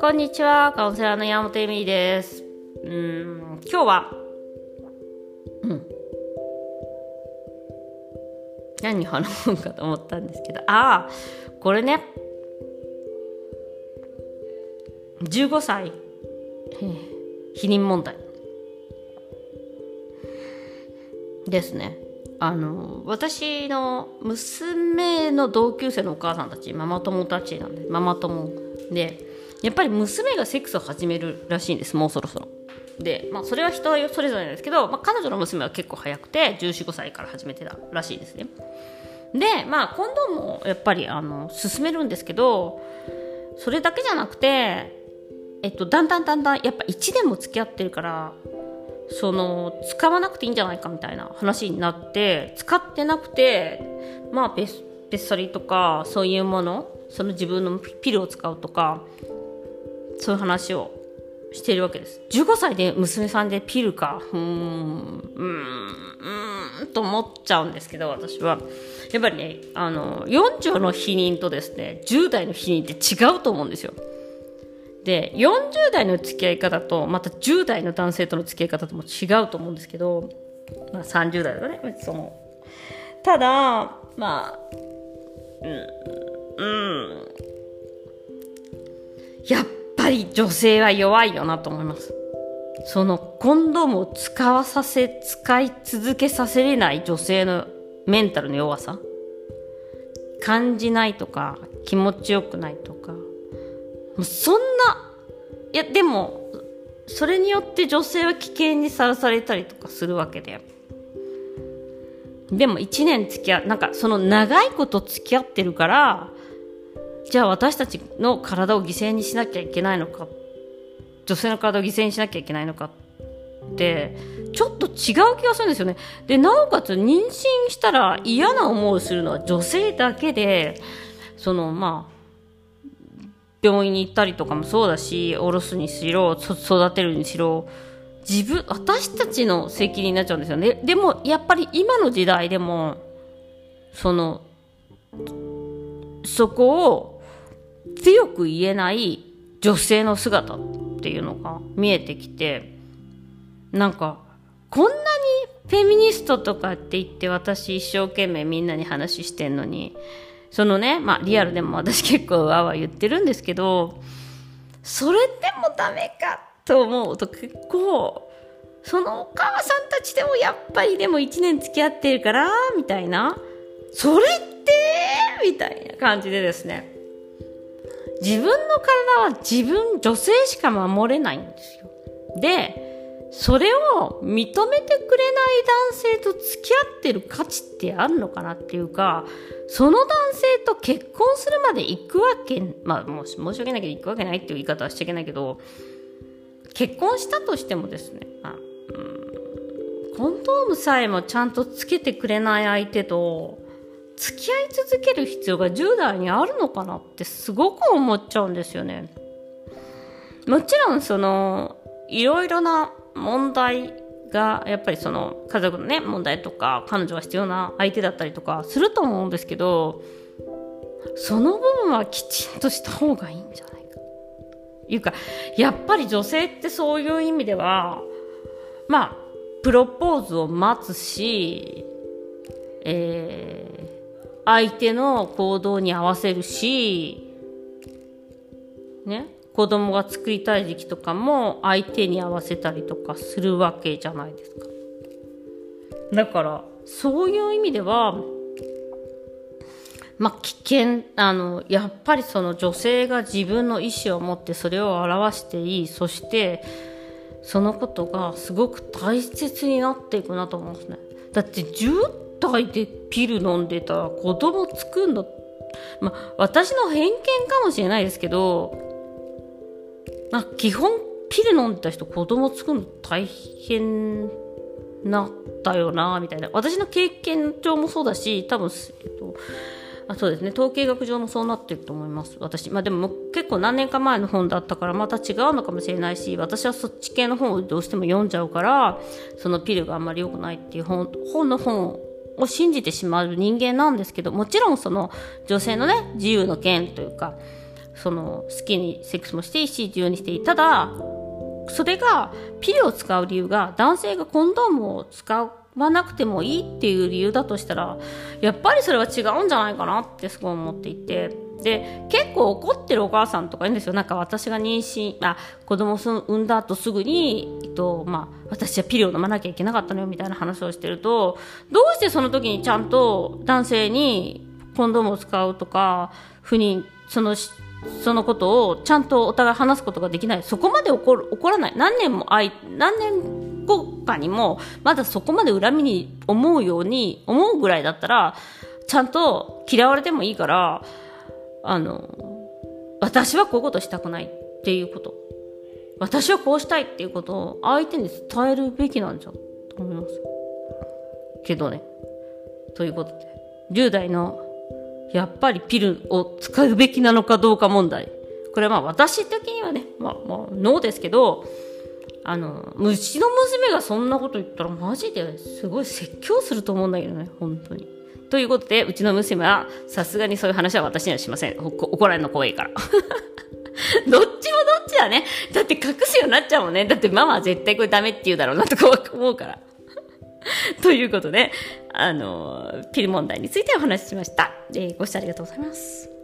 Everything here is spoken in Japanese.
こんにちは、カウンセラーの山本恵美です。うん、今日は、うん。何話そうかと思ったんですけど、ああ、これね、15歳、避妊問題ですね。あの私の娘の同級生のお母さんたちママ友たちなんでママ友でやっぱり娘がセックスを始めるらしいんですもうそろそろ。で、まあ、それは人それぞれなんですけど、まあ、彼女の娘は結構早くて1415歳から始めてたらしいですね。でまあコンドームもやっぱりあの進めるんですけどそれだけじゃなくてえっとだんだんだんだんやっぱ1年も付き合ってるからその使わなくていいんじゃないかみたいな話になって使ってなくてまあベスベッサリとかそういうものその自分のピルを使うとかそういう話をしているわけです。15歳で娘さんでピルかうーんうんうんと思っちゃうんですけど私は。やっぱりねあの40の避妊とですね10代の避妊って違うと思うんですよ。で40代の付き合い方とまた10代の男性との付き合い方とも違うと思うんですけど、まあ、30代とかねその。ただまあうんうん。やっぱり女性は弱いよなと思います。そのコンドームを使わさせ使い続けさせれない女性のメンタルの弱さ。感じないとか気持ちよくないとか。もうそんないやでもそれによって女性は危険にさらされたりとかするわけででも1年付き合うなんかその長いこと付き合ってるからじゃあ私たちの体を犠牲にしなきゃいけないのか女性の体を犠牲にしなきゃいけないのかってちょっと違う気がするんですよね。でなおかつ妊娠したら嫌な思いをするのは女性だけでそのまあ病院に行ったりとかもそうだしおろすにしろ育てるにしろ自分私たちの責任になっちゃうんですよね。でもやっぱり今の時代でもそのそこを強く言えない女性の姿っていうのが見えてきてなんかこんなにフェミニストとかって言って私一生懸命みんなに話してんのにそのね、まあリアルでも私結構わわ言ってるんですけど、それでもダメかと思うと結構、そのお母さんたちでもやっぱりでも1年付き合ってるから、みたいな。それってみたいな感じでですね。自分の体は自分、女性しか守れないんですよ。で、それを認めてくれない男性と付き合ってる価値ってあるのかなっていうか、その男性と結婚するまで行くわけ、まあもう申し訳ないけど行くわけないっていう言い方はしちゃいけないけど、結婚したとしてもですね、あ、うん、コンドームさえもちゃんとつけてくれない相手と、付き合い続ける必要が10代にあるのかなってすごく思っちゃうんですよね。もちろんその、いろいろな問題がやっぱりその家族のね問題とか彼女が必要な相手だったりとかすると思うんですけどその部分はきちんとした方がいいんじゃないか。いうかやっぱり女性ってそういう意味ではまあプロポーズを待つし、えー、相手の行動に合わせるしね。子供が作りたい時期とかも相手に合わせたりとかするわけじゃないですか。だからそういう意味ではまあ、危険あのやっぱりその女性が自分の意思を持ってそれを表していいそしてそのことがすごく大切になっていくなと思うんですねだって10代でピル飲んでたら子供作るのまあ私の偏見かもしれないですけどまあ、基本ピル飲んでた人子供作るの大変なったよなみたいな。私の経験上もそうだし多分、えっと、あそうですね。統計学上もそうなってると思います。私。まあでも結構何年か前の本だったからまた違うのかもしれないし私はそっち系の本をどうしても読んじゃうからそのピルがあんまり良くないっていう本本の本を信じてしまう人間なんですけど、もちろんその女性のね、自由の権というか、その好きにセックスもしていいし、自由にしていい。ただ、それが、ピルを使う理由が、男性がコンドームを使わなくてもいいっていう理由だとしたら、やっぱりそれは違うんじゃないかなってすごい思っていて、で、結構怒ってるお母さんとかいるんですよ。なんか私が妊娠、あ、子供を産んだ後すぐに、えっと、まあ、私はピルを飲まなきゃいけなかったのよみたいな話をしてると、どうしてその時にちゃんと男性にコンドームを使うとか、不妊、その、そのことをちゃんとお互い話すことができない。そこまで起こる、起こらない。何年もあい、何年後かにも、まだそこまで恨みに思うように、思うぐらいだったら、ちゃんと嫌われてもいいから、あの、私はこういうことしたくないっていうこと。私はこうしたいっていうことを相手に伝えるべきなんじゃと思います。けどね。ということで、10代のやっぱりピルを使うべきなのかどうか問題。これはまあ私的にはね、まあまあ、ノーですけど、あの、うちの娘がそんなこと言ったらマジですごい説教すると思うんだけどね、本当に。ということで、うちの娘は、さすがにそういう話は私にはしません。怒られるの怖いから。どっちもどっちだね。だって隠すようになっちゃうもんね。だってママは絶対これダメって言うだろうなとか思うから。ということで、あの、ピル問題についてお話ししました。えー、ご視聴ありがとうございます。